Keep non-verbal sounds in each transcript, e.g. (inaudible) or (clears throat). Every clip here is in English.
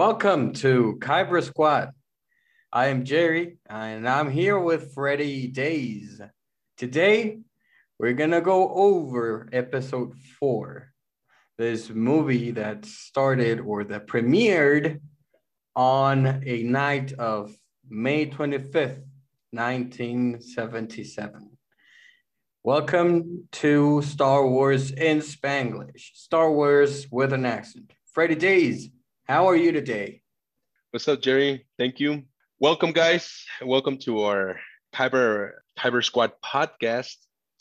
Welcome to Kyber Squad. I am Jerry and I'm here with Freddie Days. Today, we're gonna go over episode four, this movie that started or that premiered on a night of May 25th, 1977. Welcome to Star Wars in Spanglish, Star Wars with an accent. Freddie Days, how are you today? What's up, Jerry? Thank you. Welcome, guys. Welcome to our Kyber Kyber Squad podcast.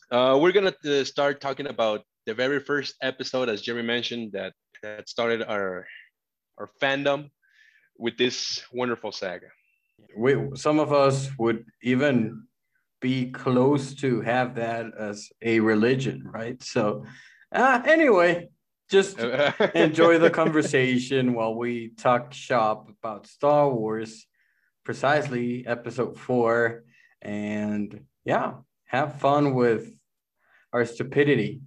Uh, we're gonna uh, start talking about the very first episode, as Jerry mentioned, that that started our our fandom with this wonderful saga. We some of us would even be close to have that as a religion, right? So, uh, anyway, just (laughs) enjoy the conversation while we talk shop about Star Wars, precisely episode four. And yeah, have fun with our stupidity.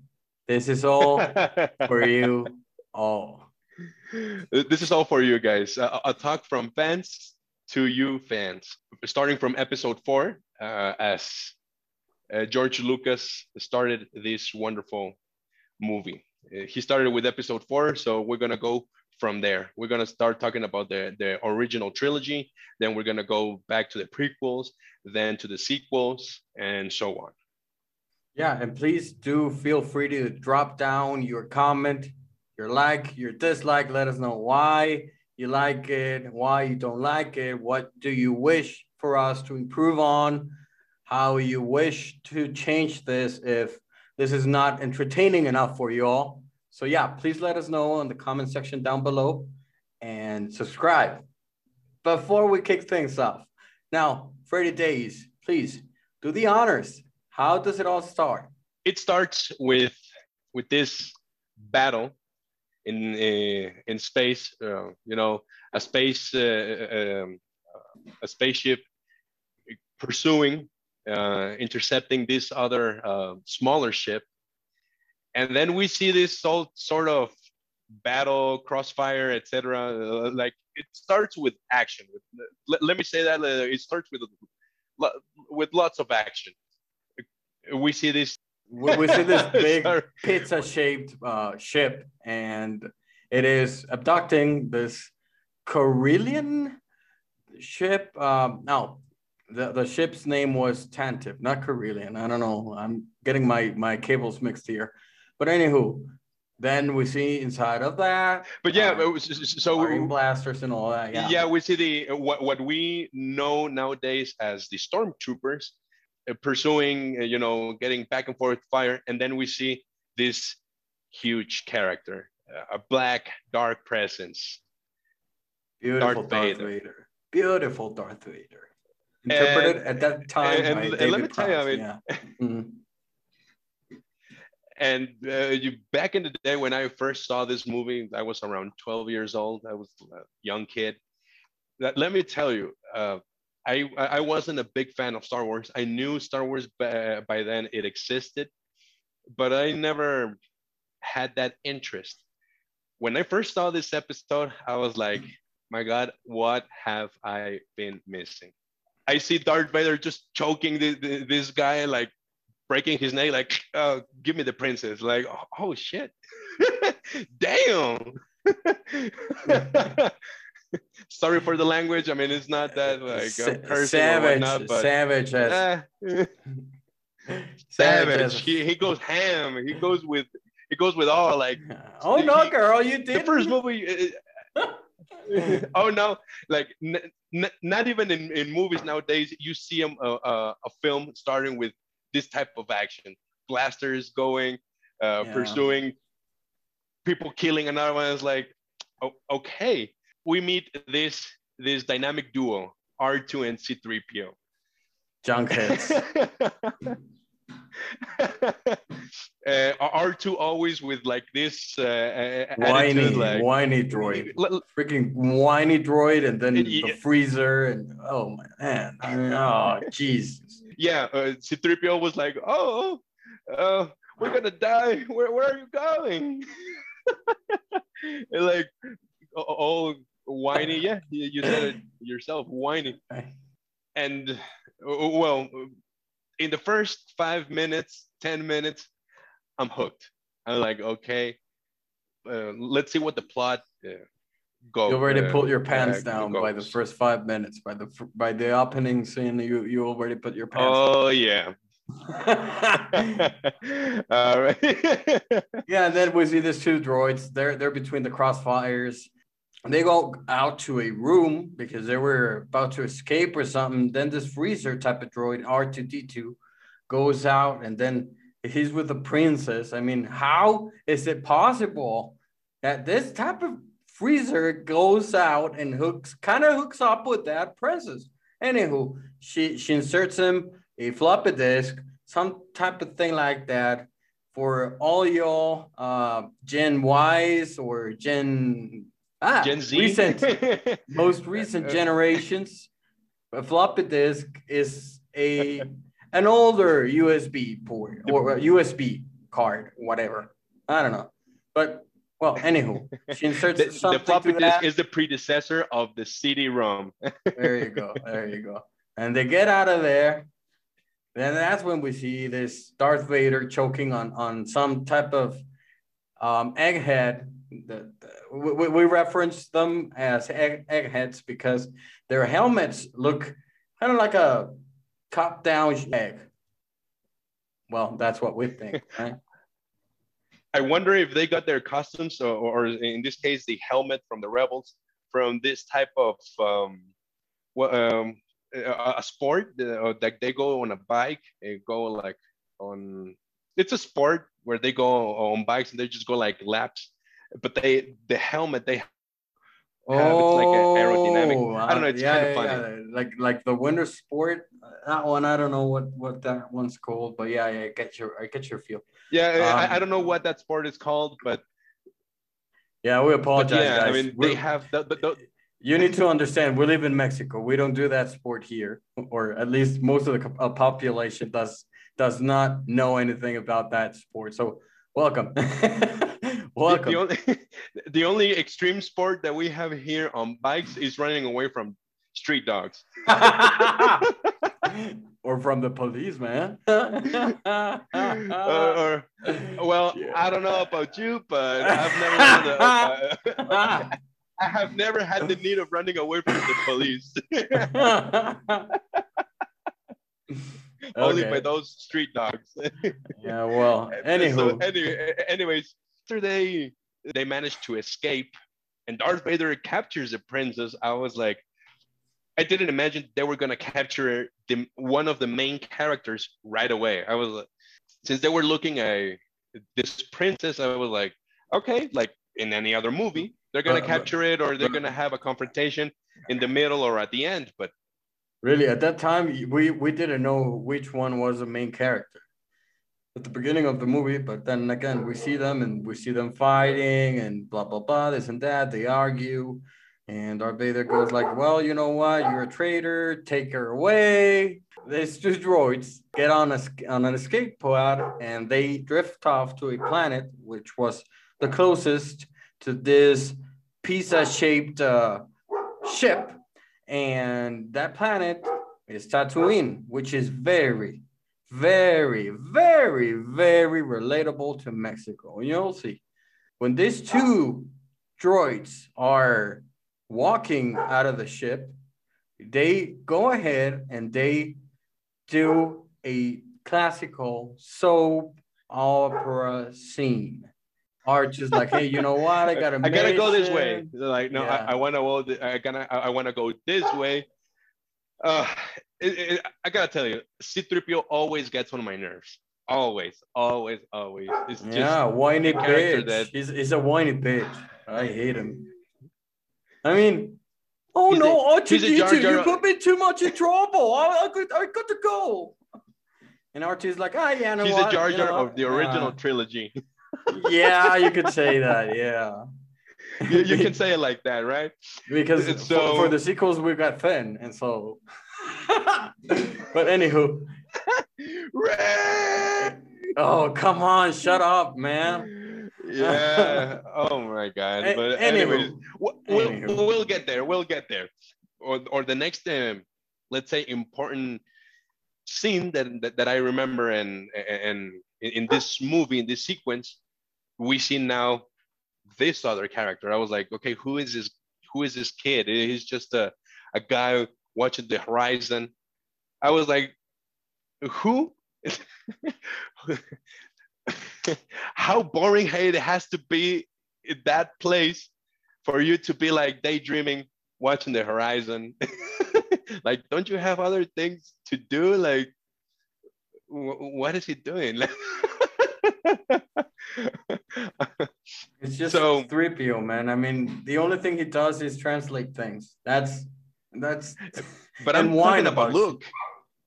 This is all (laughs) for you all. This is all for you guys. Uh, a talk from fans to you fans. Starting from episode four, uh, as uh, George Lucas started this wonderful movie. Uh, he started with episode four, so we're gonna go from there. We're gonna start talking about the the original trilogy, then we're gonna go back to the prequels, then to the sequels, and so on. Yeah, and please do feel free to drop down your comment, your like, your dislike. Let us know why you like it, why you don't like it, what do you wish for us to improve on, how you wish to change this if this is not entertaining enough for you all. So yeah, please let us know in the comment section down below and subscribe. Before we kick things off, now, Freddie Days, please do the honors. How does it all start? It starts with with this battle in uh, in space. Uh, you know, a space uh, um, a spaceship pursuing, uh, intercepting this other uh, smaller ship, and then we see this all sort of battle, crossfire, etc. Uh, like it starts with action. Let, let me say that it starts with with lots of action. We see this we, see this (laughs) big pizza-shaped uh, ship, and it is abducting this Corellian ship. Um, no, the, the ship's name was Tantive, not Corellian. I don't know. I'm getting my my cables mixed here. But anywho, then we see inside of that. But yeah, uh, so blasters and all that. Yeah. Yeah, we see the what what we know nowadays as the stormtroopers uh, pursuing, uh, you know, getting back and forth fire, and then we see this huge character, uh, a black dark presence. Beautiful Darth, Darth Vader. Vader. Beautiful Darth Vader. Interpreted and, at that time. And, and, and let me tell you, I mean. Yeah. (laughs) Mm-hmm. And uh, you back in the day when I first saw this movie, I was around 12 years old. I was a young kid. That, let me tell you, uh, I I wasn't a big fan of Star Wars. I knew Star Wars by, by then it existed, but I never had that interest. When I first saw this episode, I was like, "My God, what have I been missing?" I see Darth Vader just choking the, the, this guy, like breaking his neck, like, oh, "Give me the princess!" Like, oh, oh shit, (laughs) damn. (laughs) sorry for the language. I mean, it's not that like Sa- savage, whatnot, but, savage, as... eh. (laughs) savage. He, he goes ham. He goes with he goes with all like. Oh he, no, girl, you did the first movie. Uh, (laughs) oh no, like not even in, in movies nowadays. You see a, a, a film starting with this type of action, blasters going, uh, yeah. pursuing, people killing another one. Is like, oh, okay, we meet this this dynamic duo, R2 and C3PO. Junkheads. (laughs) (laughs) uh, R2 always with like this uh, uh whiny, like, whiny droid, freaking whiny droid, and then the freezer, and oh man, oh Jesus. Yeah, uh, C3PO was like, oh, uh, we're gonna die. Where, where are you going? (laughs) like, all whiny. Yeah, you, you said it yourself, whiny. (laughs) And uh, well, in the first five minutes, ten minutes, I'm hooked. I'm like, okay, uh, let's see what the plot uh, go. You already uh, pulled your pants down goes. by the first five minutes. By the by the opening scene, you you already put your pants. Oh down. yeah. (laughs) (laughs) All right. (laughs) yeah, and then we see these two droids. They're they're between the crossfires. They go out to a room because they were about to escape or something. Then this freezer type of droid, R2D2, goes out and then he's with the princess. I mean, how is it possible that this type of freezer goes out and hooks kind of hooks up with that princess? Anywho, she she inserts him a floppy disk, some type of thing like that for all y'all uh, Gen Ys or Gen ah, Gen Z recent (laughs) most recent generations. A floppy disk is a an older USB port or USB card, whatever. I don't know. But well, anywho, she inserts the, something. The floppy disk is the predecessor of the CD-ROM. (laughs) there you go. There you go. And they get out of there. And that's when we see this Darth Vader choking on on some type of um, egghead. The, the, we, we reference them as egg, eggheads because their helmets look kind of like a cut down egg. Well, that's what we think, (laughs) right? I wonder if they got their costumes, or, or, in this case, the helmet from the rebels, from this type of um, um, a sport uh, that they go on a bike and go like on. It's a sport where they go on bikes and they just go like laps, but they the helmet they Oh, it's like aerodynamic. I don't know. It's yeah, kind of funny. Yeah. Like like the winter sport. That one, I don't know what what that one's called, but yeah, yeah I get your I get your feel. Yeah, um, I, I don't know what that sport is called, but yeah, we apologize, yeah, guys. I mean, We're, they have the, the, the, You need to understand, we live in Mexico. We don't do that sport here, or at least most of the population does does not know anything about that sport. So, welcome. (laughs) Welcome. The, the, only, (laughs) the only extreme sport that we have here on bikes is running away from street dogs. (laughs) or from the police, man. (laughs) uh, or, well, yeah. I don't know about you, but I've never had the, uh, I have never had the need of running away from the police. Only by those street dogs. yeah, well, anywho. So, anyway, anyways, after they they managed to escape and Darth Vader captures the princess, I was like, I didn't imagine they were gonna capture the one of the main characters right away. I was like, since they were looking at this princess, I was like, okay, like in any other movie, they're gonna uh, capture it or they're gonna have a confrontation in the middle or at the end. But really, at that time, we we didn't know which one was the main character at the beginning of the movie, but then again, we see them and we see them fighting and blah, blah, blah, this and that. They argue. And Darth Vader goes like, well, you know what? You're a traitor. Take her away. These two droids get on, a, on an escape pod and they drift off to a planet, which was the closest to this pizza-shaped uh, ship. And that planet is Tatooine, which is very, very, very, very relatable to Mexico. You'll see. When these two droids are walking out of the ship, they go ahead and they do a classical soap opera scene. Arch is like, hey, you know what? I gotta. (laughs) I gotta go this way. like, no, yeah. I, I wanna go. I gonna. I wanna go this way. Uh, it, it, I gotta tell you, C-3PO always gets on my nerves. Always, always, always. It's just yeah, whiny bitch. That... He's, he's a whiny bitch. I hate him. I mean, oh he's no, R2D2, you put me too much in trouble. I, I, got, I got to go. And R2 is like, ah, oh, yeah, no, he's what? a Jar Jar you know, of the original uh, trilogy. yeah, you could (laughs) say that. Yeah. you, you, can say it like that, right? (laughs) Because so, for, for the sequels, we've got Finn, and so (laughs) but anywho. oh, come on, shut up, man. yeah. Oh my god. (laughs) A- But anywho. anyways, we'll, we'll, Anywho. we'll get there. We'll get there. Or or the next um, let's say important scene that, that, that I remember and and in, in this movie in this sequence we see now this other character. I was like, okay, who is this? Who is this kid? He's just a a guy watching the horizon. I was like, who? (laughs) How boring it has to be in that place for you to be like daydreaming, watching the horizon. (laughs) like, don't you have other things to do? Like, what is he doing? (laughs) It's just So- 3PO, man. I mean, the only thing he does is translate things. That's that's (laughs) but I'm whine talking about Luke.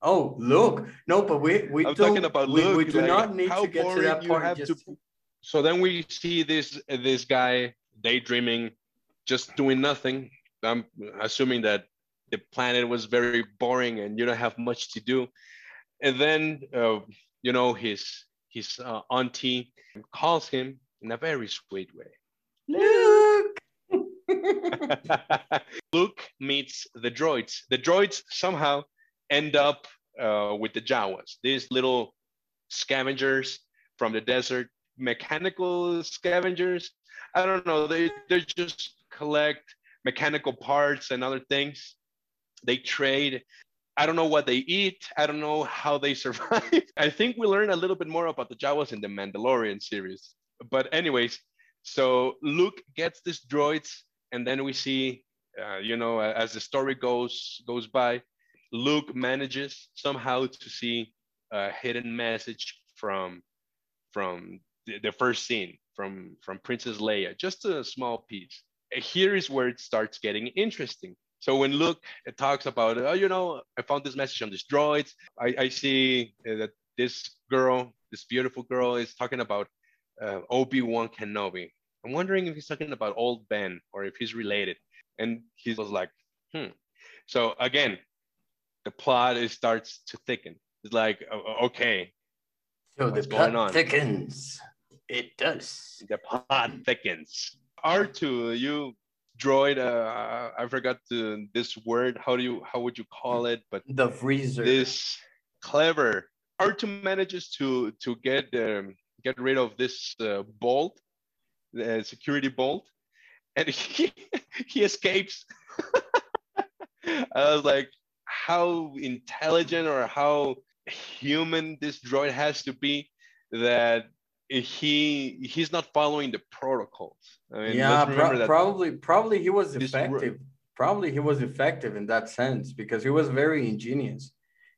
oh look. No, but we we I'm talking about we, we do like, not need to get to that part. just- to- So then we see this this guy daydreaming, just doing nothing. I'm assuming that the planet was very boring and you don't have much to do. And then uh, you know his his uh, auntie calls him in a very sweet way. Luke. (laughs) Luke meets the droids. The droids somehow end up uh, with the Jawas, these little scavengers from the desert, mechanical scavengers. I don't know. They they just collect mechanical parts and other things. They trade. I don't know what they eat. I don't know how they (laughs) survive. I think we learn a little bit more about the Jawas in the Mandalorian series. But anyways, so Luke gets these droids, and then we see, uh, you know, as the story goes goes by, Luke manages somehow to see a hidden message from from the, the first scene from from Princess Leia, just a small piece. Here is where it starts getting interesting. So when Luke uh, talks about, oh, you know, I found this message on these droids. I, I see uh, that this girl, this beautiful girl, is talking about uh, Obi Wan Kenobi. I'm wondering if he's talking about old Ben or if he's related. And he was like, hmm. So again, the plot is, starts to thicken. It's like, okay, So the plot on? thickens. It does. the plot thickens. R2, you droid, uh, I forgot the, this word. How do you, how would you call it? But The freezer. this clever R2 manages to to get um, get rid of this uh, bolt, the uh, security bolt, and (laughs) he he escapes. (laughs) I was like, how intelligent or how human this droid has to be that he he's not following the protocols. I mean, yeah, pro- probably probably he was this ro- effective. Probably he was effective in that sense because he was very ingenious.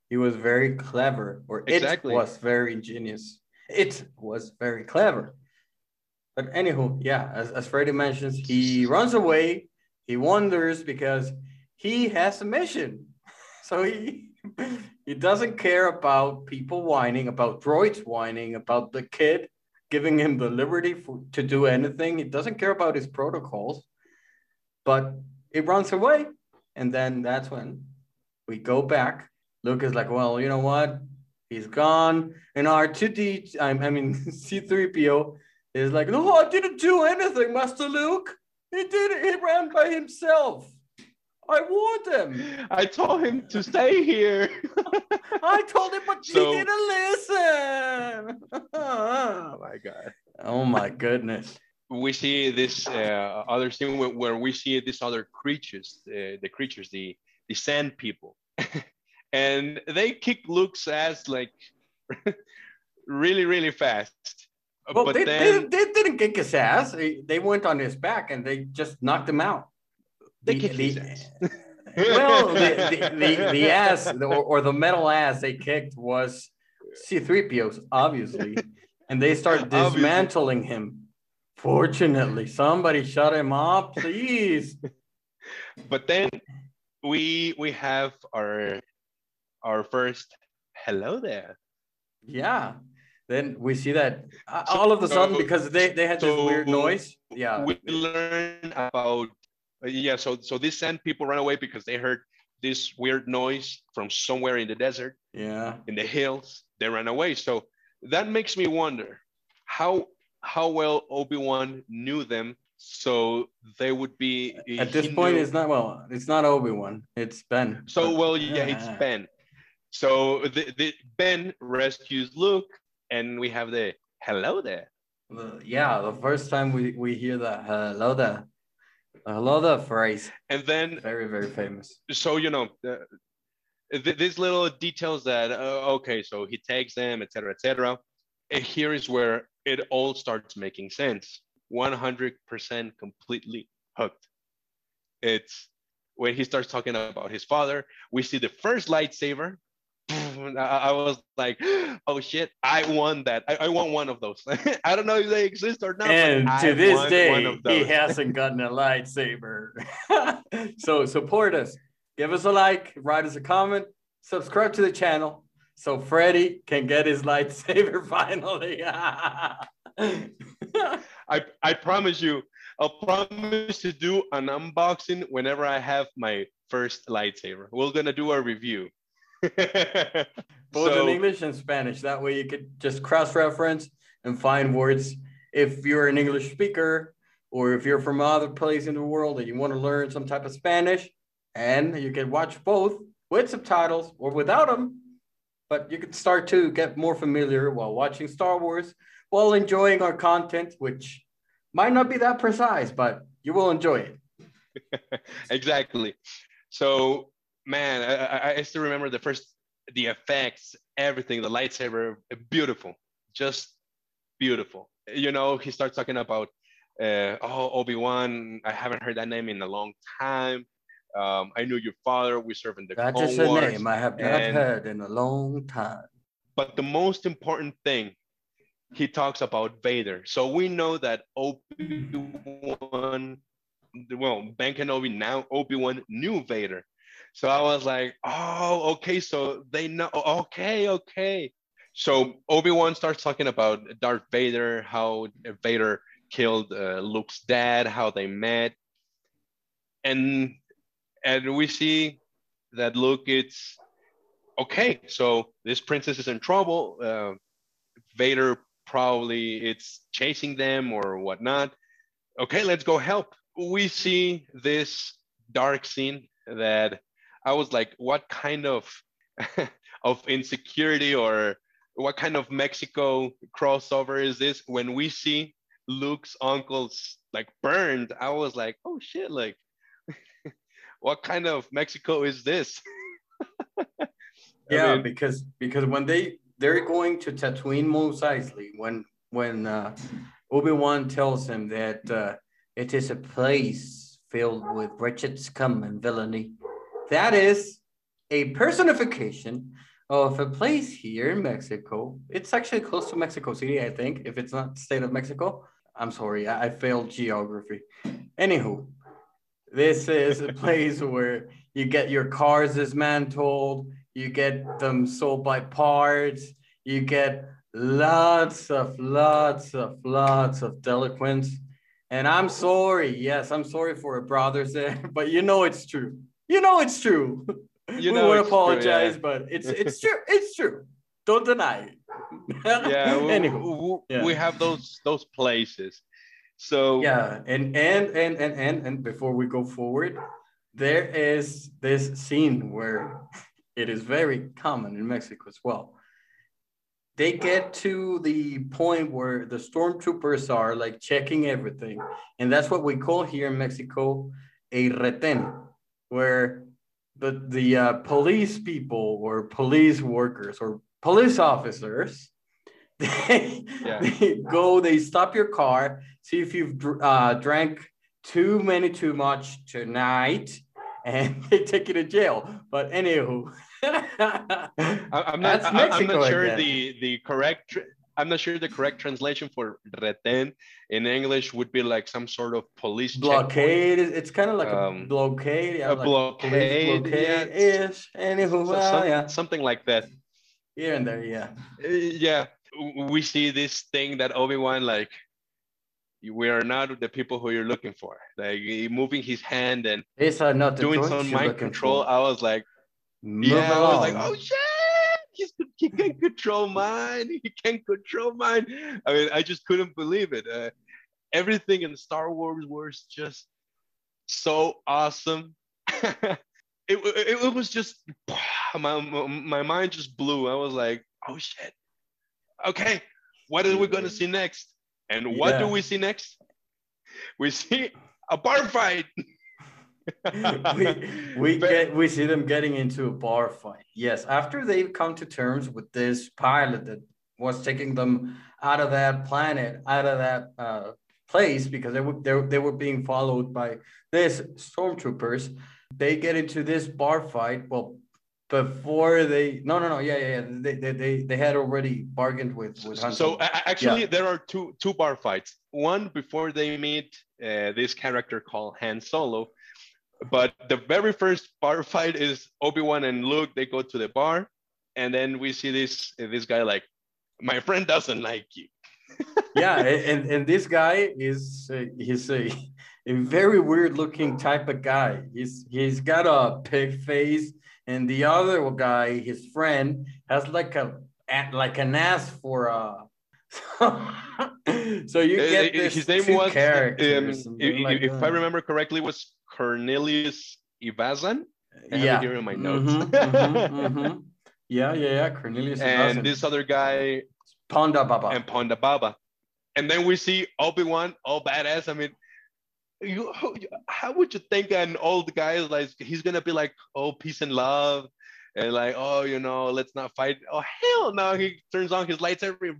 He was very clever, or Exactly. it was very ingenious. It was very clever. But anywho, yeah, as, as Freddie mentions, he runs away. He wanders because he has a mission. (laughs) So he he doesn't care about people whining, about droids whining, about the kid giving him the liberty for, to do anything. He doesn't care about his protocols, but he runs away. And then that's when we go back. Luke is like, well, you know what? He's gone. And R2D, I, I mean, (laughs) C3PO is like, no, I didn't do anything, Master Luke. He did it. He ran by himself. I warned him. I told him to stay here. (laughs) I told him, but So- he didn't listen. (laughs) oh my god. oh my goodness. we see this uh, other scene where, we see these other creatures, uh, the creatures, the the sand people, (laughs) and they kick Luke's ass like really, really fast. Uh, well, but they, then they, they didn't kick his ass. They, they went on his back and they just knocked him out. they The- kick his the- ass. (laughs) well, the, the, the, the (laughs) ass or, or the metal ass they kicked was C3PO's, obviously. And they start (laughs) Obviously. dismantling him. Fortunately, somebody shut him up, please. but then we we have our our first hello there. Yeah. Then we see that uh, all of a sudden, because they, they had this weird noise. Yeah. we learn about uh, yeah so so these sand people run away because they heard this weird noise from somewhere in the desert Yeah. in the hills they ran away so that makes me wonder how how well Obi-Wan knew them so they would be at this point knew, it's not well it's not obi-wan it's ben so well yeah, yeah. it's (laughs) ben so the, the ben rescues luke and we have the hello there yeah the first time we we hear that hello there hello there phrase and then very very famous so you know uh, th- these little details that uh, okay so he takes them etc etc here is where it all starts making sense 100% completely hooked. It's when he starts talking about his father, we see the first lightsaber. I was like, (gasps) oh shit, I won that. I, I want one of those. (laughs) I don't know if they exist or not. And to this day, he hasn't (laughs) gotten a lightsaber. (laughs) so support us. Give us a like, write us a comment, subscribe to the channel so Freddy can get his lightsaber finally. I, I promise you, I'll promise to do an unboxing whenever I have my first lightsaber. We're gonna do a review. (laughs) Both so, in English and Spanish. That way you could just cross-reference and find words. If you're an English speaker or if you're from other place in the world and you want to learn some type of Spanish, and you can watch both with subtitles or without them, but you can start to get more familiar while watching Star Wars while enjoying our content, which might not be that precise, but you will enjoy it. (laughs) exactly. So, man, I, I still remember the first, the effects, everything, the lightsaber, beautiful, just beautiful. You know, he starts talking about, uh, oh, Obi Wan. I haven't heard that name in a long time. Um, I knew your father. We served in the That's just a name I have not and, heard in a long time. But the most important thing he talks about Vader. So we know that Obi-Wan, well, Ben Kenobi now Obi-Wan knew Vader. So I was like, oh, okay, so they know, okay, okay. So Obi-Wan starts talking about Darth Vader, how Vader killed uh, Luke's dad, how they met. And and we see that Luke it's okay, so this princess is in trouble. Uh, Vader probably it's chasing them or whatnot. Okay, let's go help. We see this dark scene that I was like, what kind of (laughs) of insecurity or what kind of Mexico crossover is this? When we see Luke's uncles like burned, I was like, oh shit, like (laughs) what kind of Mexico is this? (laughs) yeah, mean, because because when they they're going to Tatooine Mos Eisley when when uh, Obi Wan tells him that uh, it is a place filled with wretched scum and villainy. That is a personification of a place here in Mexico. It's actually close to Mexico City, I think, if it's not state of Mexico. I'm sorry, I, I failed geography. Anywho, this is a place (laughs) where you get your cars dismantled, you get them sold by parts, you get lots of, lots of, lots of delinquents. And I'm sorry, yes, I'm sorry for a brothers (laughs) there, but you know it's true. You know it's true. You we would apologize, true, yeah. but it's it's true. It's true. Don't deny it. yeah, (laughs) anyway, we, yeah. we have those those places. So yeah, and and and and and and before we go forward, there is this scene where it is very common in Mexico as well. They get to the point where the stormtroopers are like checking everything. And that's what we call here in Mexico a reten, where the, the uh, police people or police workers or police officers, (laughs) they, yeah. they go, they stop your car, see if you've uh, drank too many too much tonight, (laughs) and they take you to jail. But anywho, (laughs) I'm not. I'm not sure again. the the correct. I'm not sure the correct translation for reten in English would be like some sort of police blockade. Checkpoint. It's kind of like um, a blockade. Yeah, a like blockade. Blockade ish. Anywho, so, well, some, yeah. something like that. Here and there, yeah. Uh, yeah, we see this thing that Obi Wan like. We are not the people who you're looking for. Like moving his hand and These are not doing some mind control. For. I was like, Move yeah, along. I was like, oh shit! He can't control mine. He can't control mine. I mean, I just couldn't believe it. Uh, everything in Star Wars was just so awesome. (laughs) it, it, it was just (sighs) my, my mind just blew. I was like, oh shit. Okay, what are we gonna see next? And what yeah. do we see next? We see a bar fight. (laughs) we we get we see them getting into a bar fight. Yes, after they've come to terms with this pilot that was taking them out of that planet, out of that uh, place because they were they, they were being followed by this stormtroopers. They get into this bar fight. Well, before they no no no yeah yeah, yeah. They, they they they had already bargained with with Han so actually yeah. there are two two bar fights one before they meet uh, this character called Han Solo but the very first bar fight is Obi-Wan and Luke they go to the bar and then we see this this guy like my friend doesn't like you (laughs) yeah and and this guy is uh, he's a, a very weird looking type of guy he's he's got a pig face and the other guy, his friend, has like a like an ass for a. (laughs) so you get this his name was. Um, if, like if I remember correctly, was Cornelius Evazan. I yeah. here in my notes. Mm-hmm, mm-hmm, mm-hmm. Yeah, yeah, yeah. Cornelius. And this other guy. Ponda Baba. And Ponda Baba. And then we see Obi Wan, all badass. I mean, you how would you think an old guy is like he's gonna be like oh peace and love and like oh you know let's not fight. Oh hell no. He turns on his lightsaber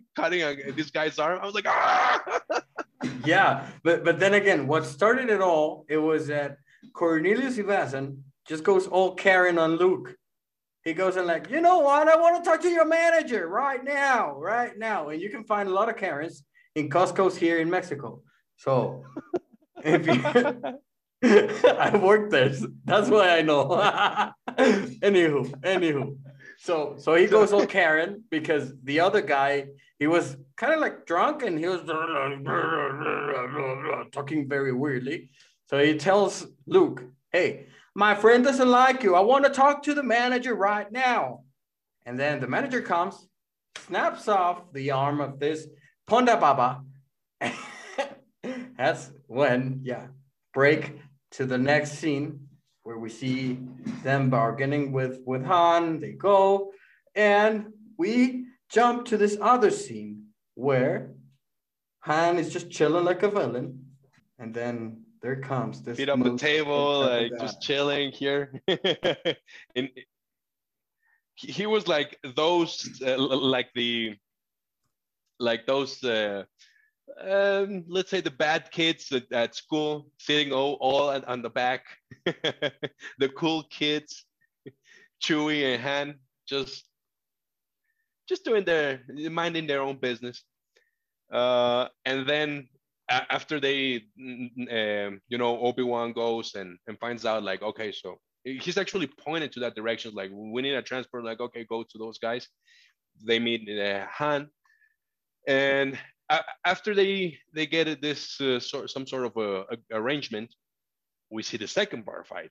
(laughs) cutting this guy's arm. I was like ah! (laughs) yeah but but then again what started it all it was that cornelius evazan just goes all karen on luke. He goes and like you know what? I want to talk to your manager right now right now. And you can find a lot of karens in costco's here in mexico. So if you (laughs) (laughs) I worked there, that's why I know. (laughs) anywho, anywho. So so he goes on Karen because the other guy he was kind of like drunk and he was (laughs) talking very weirdly. So he tells Luke, "Hey, my friend doesn't like you. I want to talk to the manager right now." And then the manager comes, snaps off the arm of this Ponda Baba that's when, yeah, break to the next scene where we see them bargaining with, with Han. They go, and we jump to this other scene where Han is just chilling like a villain. And then there comes this. Feet up the table, like just chilling here. (laughs) and he was like those, uh, like the, like those uh, um, let's say the bad kids at, at school sitting all, all on, on the back. (laughs) The cool kids chewy and han just just doing their minding their own business. Uh, and then after they um, you know obi-wan goes and, and finds out like okay so he's actually pointed to that direction like we need a transport like okay go to those guys. They meet uh, han. And after they they get this uh, sort some sort of a, a, arrangement, we see the second bar fight.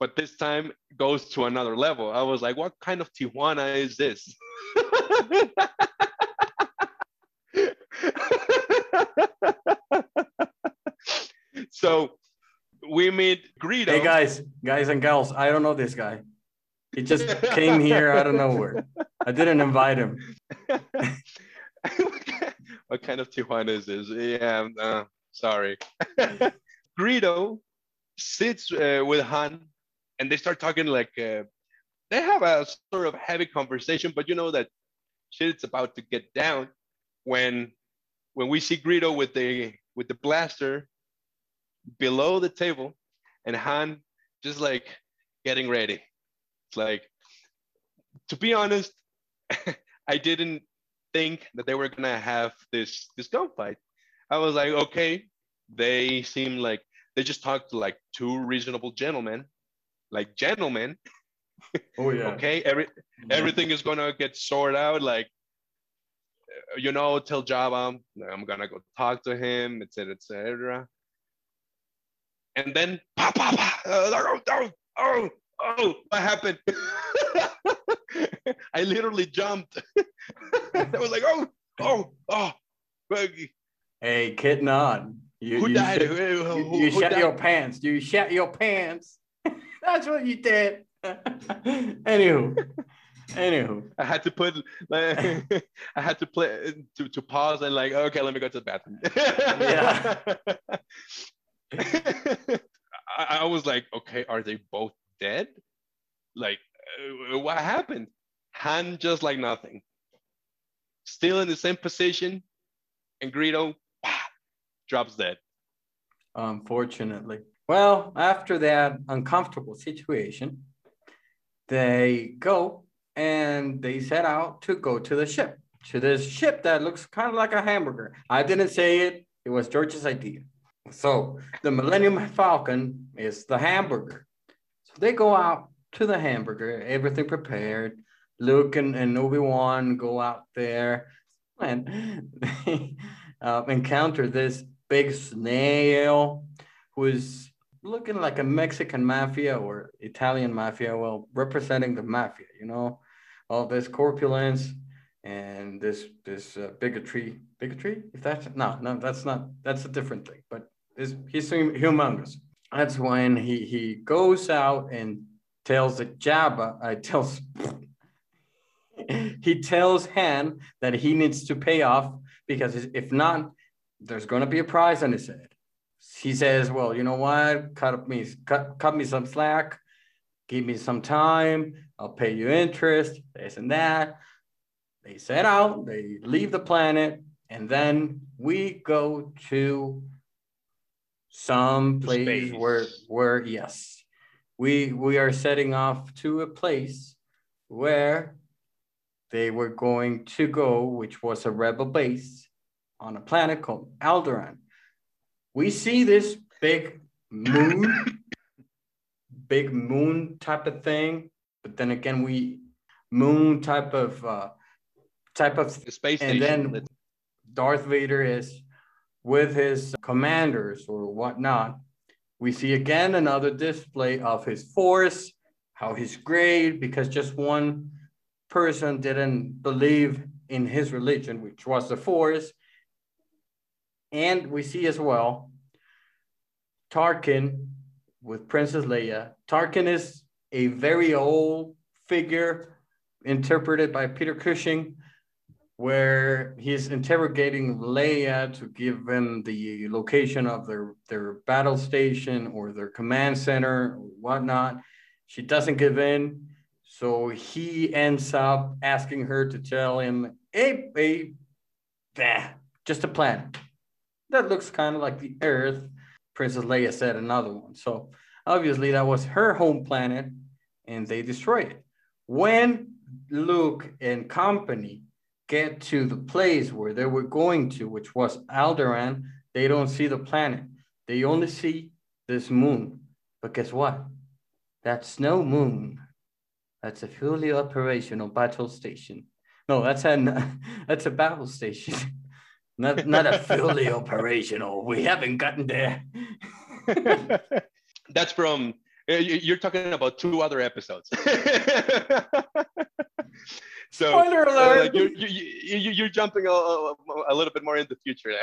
But this time goes to another level. I was like, what kind of Tijuana is this? (laughs) so we meet Greedo. Hey guys, guys and gals, I don't know this guy. He just came here out of nowhere. I didn't invite him. (laughs) (laughs) what kind of Tijuana is this? Yeah, uh, sorry. (laughs) Greedo sits uh, with Han and they start talking like uh, they have a sort of heavy conversation, but you know that shit's about to get down when when we see Greedo with the with the blaster below the table and Han just like getting ready. It's like to be honest, (laughs) I didn't think that they were gonna have this this gunfight. I was like, okay, they seem like they just talked to like two reasonable gentlemen, like gentlemen. Oh yeah. (laughs) okay, every everything is gonna get sorted out. Like, you know, tell Jabba I'm gonna go talk to him, etc., etc. And then, pa, pa, pa, uh, oh, oh, oh, what happened? (laughs) (laughs) I literally jumped. (laughs) I was like, oh, oh, oh. Hey, kidding on. You, who you died? Shit, you, you who shut died? your pants. You shut your pants. (laughs) That's what you did. Anywho. Anywho, I had to put like I had to play to, to pause and like okay, let me go to the bathroom. yeah. I, I, was like, okay, are they both dead? Like, Uh, what happened? Han just like nothing, still in the same position, and Greedo drops dead. Unfortunately. Well, after that uncomfortable situation, they go and they set out to go to the ship, to this ship that looks kind of like a hamburger. I didn't say it, it was George's idea. So the Millennium Falcon is the hamburger. So they go out to the hamburger, everything prepared. Luke and, and Obi-Wan go out there and they (laughs) uh, encounter this big snail who is looking like a Mexican mafia or Italian mafia, well, representing the mafia, you know, all this corpulence and this this uh, bigotry, bigotry. If that's no, no, that's not. That's a different thing. But this, he's humongous. That's when he he goes out and tells Jabba. I uh, tells he tells Han that he needs to pay off because if not, there's going to be a prize on his head. He says, "Well, you know what? Cut me, cut, cut me some slack. Give me some time. I'll pay you interest. This and that." They set out. They leave the planet, and then we go to some place where where yes, we we are setting off to a place where they were going to go, which was a rebel base on a planet called Alderaan. We see this big moon, (coughs) big moon type of thing, but then again, we moon type of uh, type of space and station. then Darth Vader is with his commanders or whatnot. We see again another display of his force, how he's great because just one person didn't believe in his religion, which was the force, and we see as well Tarkin with Princess Leia. Tarkin is a very old figure interpreted by Peter Cushing, where he's interrogating Leia to give him the location of their, their battle station or their command center or whatnot. She doesn't give in. So he ends up asking her to tell him, hey, hey, bah, just a planet that looks kind of like the Earth. Princess Leia said another one. So obviously that was her home planet and they destroyed it. When Luke and company get to the place where they were going to, which was Alderaan, they don't see the planet. They only see this moon. But guess what? That's no moon. That's a fully operational battle station. No, that's a (laughs) that's a battle station. (laughs) Not not a fully (laughs) operational. We haven't gotten there. That's from eh, you're talking about two other episodes. So Spoiler alert. like you're, you, you, are jumping a, a, little bit more in the future.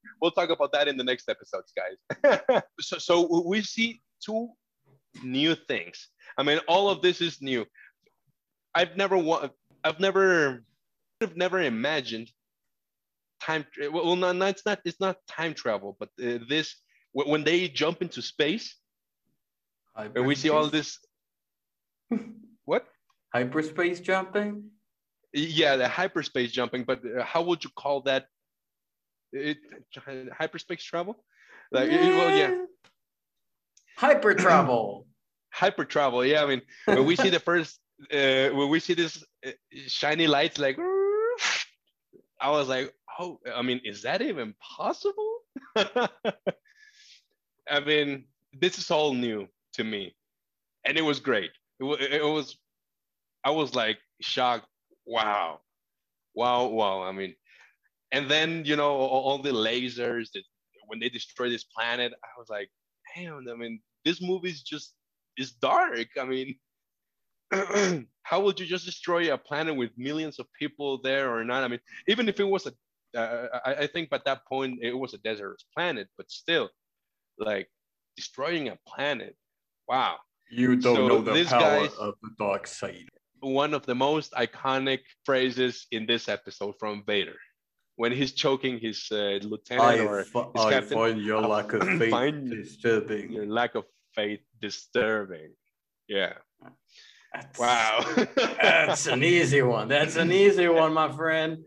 (laughs) we'll talk about that in the next episodes, guys. (laughs) so, so we see two new things. I mean, all of this is new. I've never, I've never, I've never imagined time well no, no it's not it's not time travel but uh, this when they jump into space and we see all this what hyperspace jumping yeah the hyperspace jumping but uh, how would you call that it, hyperspace travel like yeah. well yeah hyper travel (clears throat) hyper travel yeah i mean when we see the first uh, when we see this uh, shiny lights like (laughs) i was like oh, I mean, is that even possible? (laughs) I mean, this is all new to me, and it was great. It, it was, I was like shocked. Wow, wow, wow. I mean, and then you know all, all the lasers that when they destroy this planet, I was like, damn. I mean, this movie's just is dark. I mean, (clears throat) how would you just destroy a planet with millions of people there or not? I mean, even if it was a, uh, I, I think by that point it was a desert planet, but still, like destroying a planet. Wow. You don't so know the power of the dark side. One of the most iconic phrases in this episode from Vader when he's choking his uh, lieutenant I or his I captain. find your lack of (clears throat) faith disturbing. Your lack of faith disturbing. Yeah. That's, wow. that's an easy one. That's an easy one, my friend.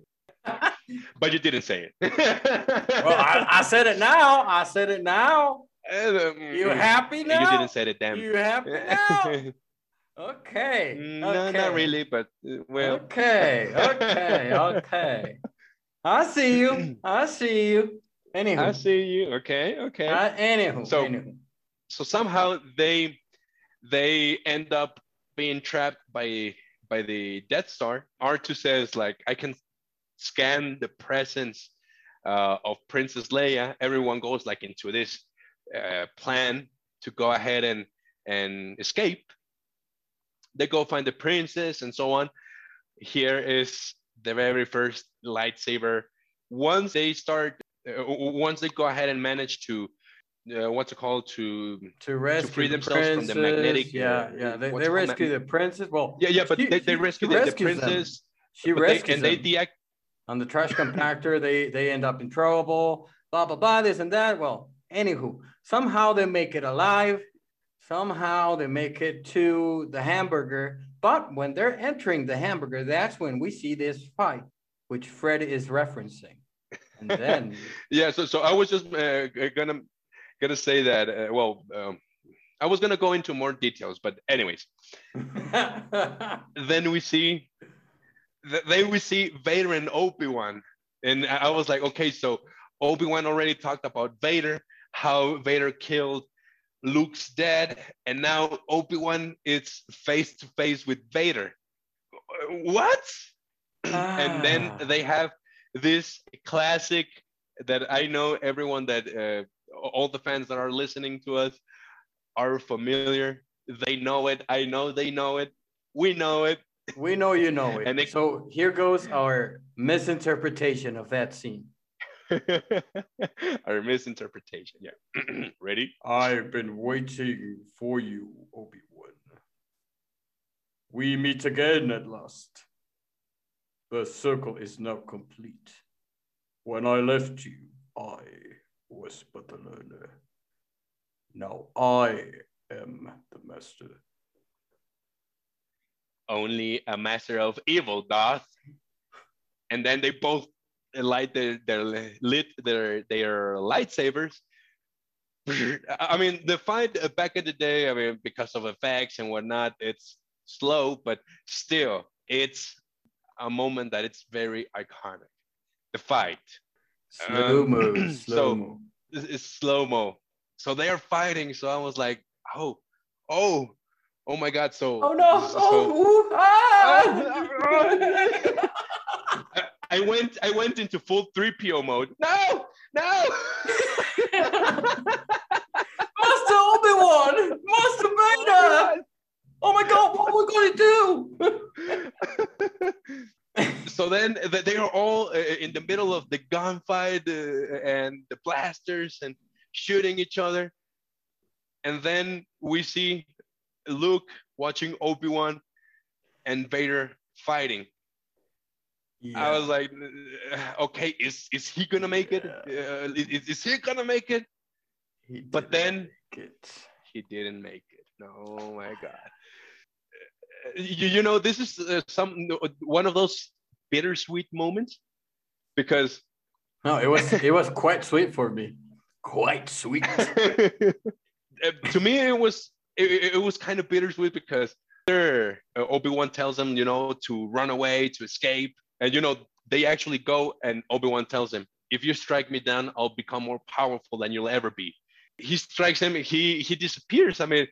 (laughs) but you didn't say it. (laughs) well, I, I, said it now. I said it now. (laughs) Uh, you happy now? You didn't say it, damn. You happy now? Okay. No, okay. not really, but uh, well. Okay. Okay. (laughs) Okay. I see you. I see you. Anywho. I see you. Okay. Okay. Uh, anywho. So, anywho. so somehow they they end up being trapped by by the Death Star. R2 says like I can scan the presence uh, of Princess Leia. Everyone goes like into this uh, plan to go ahead and and escape. They go find the princess and so on. Here is the very first lightsaber. Once they start, uh, once they go ahead and manage to, uh, what's it called, to to rescue to free the themselves from the magnetic. Yeah, uh, yeah. They, they rescue the princess. Well, yeah, yeah, but she, they, they rescue the, the, princess. Them. She rescues they, and them. they deact on the trash compactor. they they end up in trouble. Blah blah blah. This and that. Well, anywho, somehow they make it alive. Somehow they make it to the hamburger but when they're entering the hamburger, that's when we see this fight, which Fred is referencing. And (laughs) then yeah, so so I was just uh, gonna gonna say that. Uh, well, um, I was gonna go into more details, but anyways, (laughs) then we see then we see Vader and Obi Wan, and I was like, okay, so Obi Wan already talked about Vader, how Vader killed Luke's dead, and now Obi Wan is face to face with Vader. What? Ah. (clears throat) And then ah. they have this classic that I know everyone that uh, all the fans that are listening to us are familiar. They know it. I know they know it. We know it. We know you know it. And so here goes our misinterpretation of that scene. (laughs) Our misinterpretation. Yeah. (clears throat) Ready? I've been waiting for you, Obi Wan. We meet again at last. The circle is now complete. When I left you, I was but the learner. Now I am the master. Only a master of evil, Darth. And then they both light their their lit their their lightsabers. (laughs) I mean, the fight back in the day, I mean, because of effects and whatnot, it's slow, but still, it's a moment that it's very iconic. The fight. Slow mo. Um, slow mo. (clears throat) So it's slow mo. So they are fighting. So I was like, oh, oh, oh my God. So. Oh no. So, oh, (laughs) ah! (laughs) I went I went into full 3PO mode. No, no. (laughs) Master Obi-Wan! Master Vader! Oh my god, what are we gonna do? (laughs) so then they are all uh, in the middle of the gunfight uh, and the blasters and shooting each other. And then we see Luke watching Obi-Wan and Vader fighting. Yeah. I was like, okay, is is he gonna make it? Uh, is, is he gonna make it? He but then he didn't make it. No, oh my God. You, you know, this is uh, some one of those bittersweet moments because no, it was it was quite sweet for me. Quite sweet. (laughs) Uh, to me, it was it, it was kind of bittersweet because uh, Obi Wan tells him, you know, to run away, to escape, and you know, they actually go and Obi-Wan tells him, if you strike me down, I'll become more powerful than you'll ever be. He strikes him, he he disappears. I mean,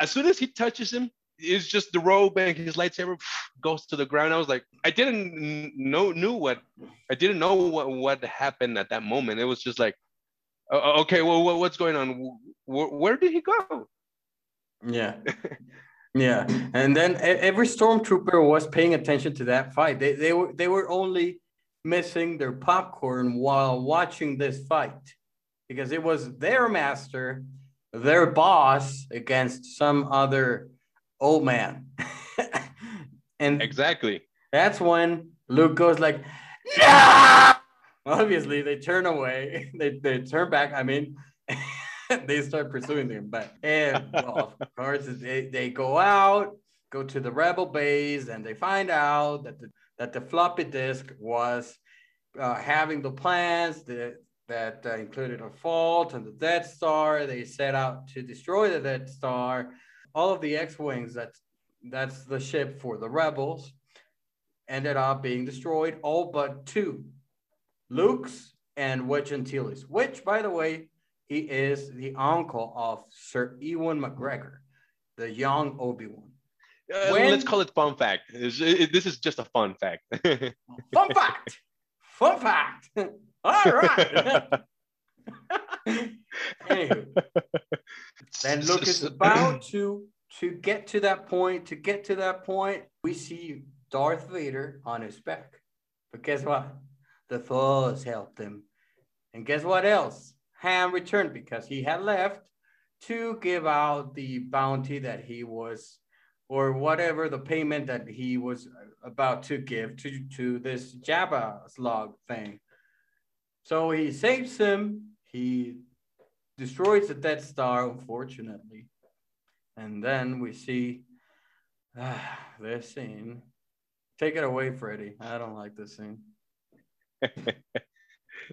as soon as he touches him, it's just the robe and his lightsaber goes to the ground. I was like, I didn't know knew what I didn't know what, what happened at that moment. It was just like, okay, well, what's going on? Where, where did he go? Yeah. (laughs) Yeah. And then every stormtrooper was paying attention to that fight. They, they were they were only missing their popcorn while watching this fight because it was their master, their boss against some other old man. (laughs) and exactly. That's when Luke goes like, no! Obviously, they turn away. (laughs) They, they turn back. I mean, (laughs) they start pursuing them. But and well, of course, they, they go out, go to the rebel base, and they find out that the that the floppy disk was uh, having the plans that that uh, included a fault and the Death Star. They set out to destroy the Death Star. All of the X-wings that's that's the ship for the rebels ended up being destroyed, all but two, Luke's and Wedge Antilles, which, by the way, he is the uncle of Sir Ewan McGregor, the young Obi-Wan. Uh, when, let's call it fun fact. It, this is just a fun fact. (laughs) fun fact. Fun fact. (laughs) All right. (laughs) Anywho, then Luke is about to to get to that point. To get to that point, we see Darth Vader on his back. But guess what? The Force helped him. And guess what else? Han returned because he had left to give out the bounty that he was, or whatever the payment that he was about to give to, to this Jabba slug thing. So he saves him. He destroys the Death Star, unfortunately. And then we see ah, this scene. Take it away, Freddy. I don't like this scene. (laughs)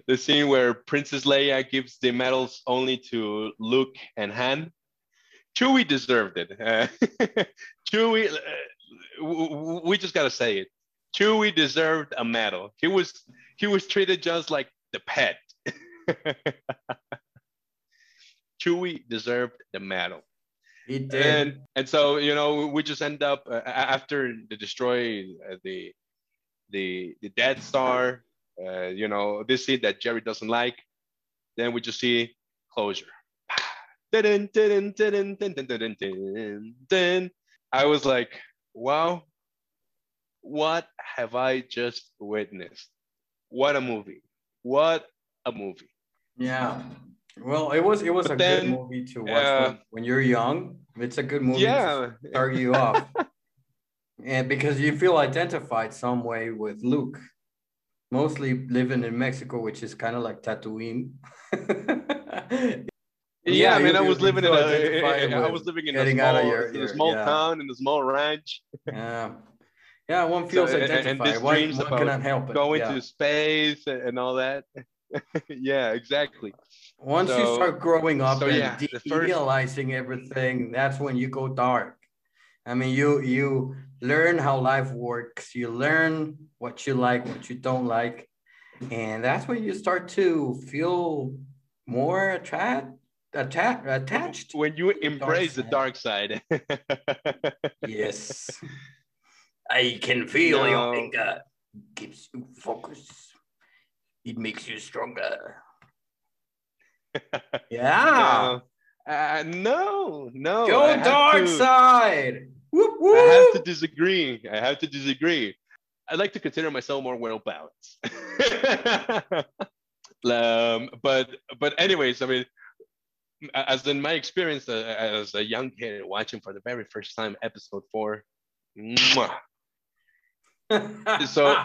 the scene where Princess Leia gives the medals only to Luke and Han. Chewie deserved it. Uh, (laughs) Chewie, uh, we just gotta say it. Chewie deserved a medal. He was he was treated just like the pet. (laughs) Chewie deserved the medal. He did. And, and so you know we just end up uh, after the destroy uh, the the the Death Star uh, you know, this scene that Jerry doesn't like. Then we just see closure. (sighs) I was like, wow, what have I just witnessed? What a movie. What a movie. Yeah. Well, it was it was but a then, good movie to watch uh, when, when, you're young. It's a good movie yeah. to start you off. (laughs) and because you feel identified some way with Luke mostly living in Mexico, which is kind of like Tatooine. (laughs) yeah, yeah, I mean, eh, eh, eh, I was living in a, I was living in a small, your, in a small yeah. town, in a small ranch. yeah, yeah, one feels so, identified. And, and Why, one cannot help it. Going yeah. to space and all that. (laughs) yeah, exactly. Once so, you start growing up so, and yeah, idealizing first... everything, that's when you go dark. I mean, you you learn how life works. You learn what you like, what you don't like. And that's when you start to feel more attract, atta- attached. When you embrace the dark side. The dark side. yes. I can feel no. your anger. Gives you focus. It makes you stronger. (laughs) yeah. No, uh, no, no. Go dark to... side. Whoop, whoop. I have to disagree. I have to disagree. I like to consider myself more well balanced. (laughs) um, but but anyways, I mean, as in my experience uh, as a young kid watching for the very first time episode four, so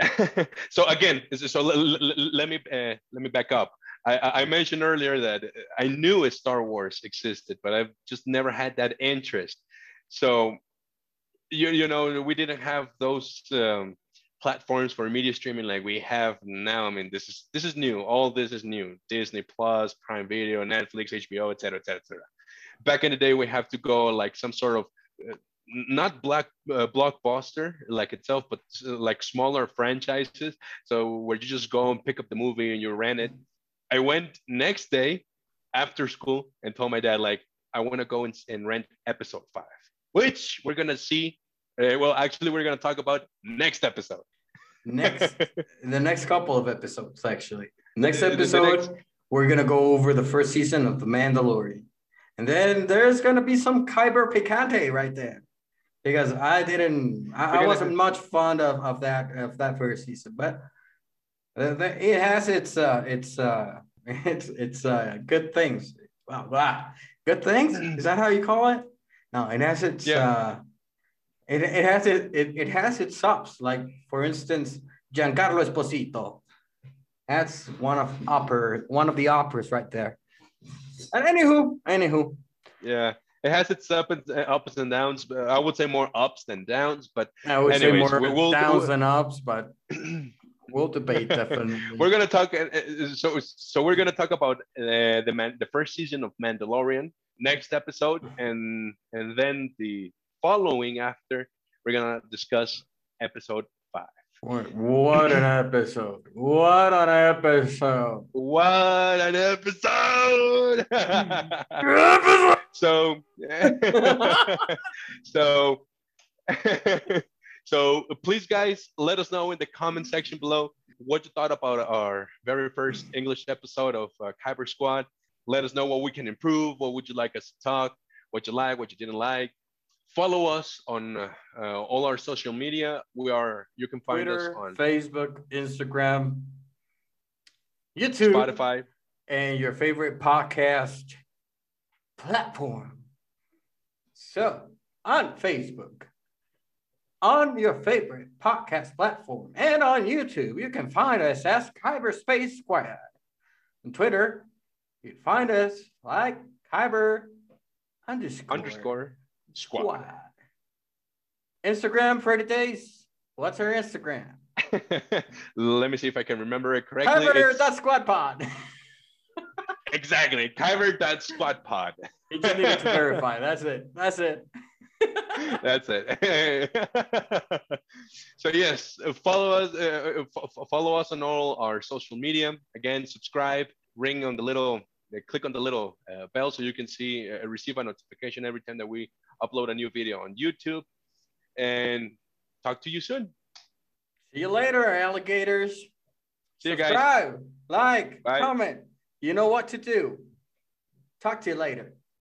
(laughs) so again, so let me uh, let me back up. I, I mentioned earlier that I knew a Star Wars existed, but I've just never had that interest. So, you, you know, we didn't have those um, platforms for media streaming like we have now. I mean, this is this is new. All this is new. Disney Plus, Prime Video, Netflix, HBO, etc., etc., etc. Back in the day, we have to go like some sort of uh, not black uh, blockbuster like itself, but uh, like smaller franchises. So where you just go and pick up the movie and you rent it. I went next day after school and told my dad like I want to go and, and rent episode five which we're gonna see. Uh, well, actually, we're gonna talk about next episode. Next, (laughs) the next couple of episodes, actually. Next episode, next... we're gonna go over the first season of The Mandalorian, And then there's gonna be some Kyber Picante right there. Because I didn't I, I wasn't much fond of, of that of that first season, but it has its uh its uh (laughs) it's it's uh good things. Wow, wow. Good things? Is that how you call it? No, it has its yeah. uh it, it has it, it it has its ups. like for instance, Giancarlo Esposito. That's one of opera, one of the operas right there. And anywho, anywho. Yeah, it has its up and, uh, ups and downs. But I would say more ups than downs. But I would anyways, say more we'll, downs we'll, than ups. But (clears throat) we'll debate definitely. (laughs) we're gonna talk. Uh, uh, so so we're gonna talk about uh, the man the first season of Mandalorian next episode, and and then the following after we're gonna discuss episode five. What, what an episode! What an episode! What an episode! episode! (laughs) so, (laughs) so, (laughs) so please, guys, let us know in the comment section below what you thought about our very first English episode of uh, Kyber Squad. Let us know what we can improve. What would you like us to talk? What you like? What you didn't like? follow us on uh, all our social media. We are you can find Twitter, us on Facebook, Instagram, YouTube, Spotify, and your favorite podcast platform. So on Facebook, on your favorite podcast platform, and on YouTube, you can find us as Kyberspace Squad. On Twitter, you can find us like Kyber underscore. underscore Squad. Squad. Instagram for days. What's her Instagram? (laughs) Let me see if I can remember it correctly. Kyber that squad pod. (laughs) exactly. Kyber that squad pod. You just needed to verify. (laughs) That's it. That's it. That's it. so yes, follow us. Uh, follow us on all our social media. Again, subscribe, ring on the little, click on the little uh, bell so you can see uh, receive a notification every time that we upload a new video on YouTube. And talk to you soon. See you later, alligators. See you Subscribe, like, Bye. comment. You know what to do. Talk to you later.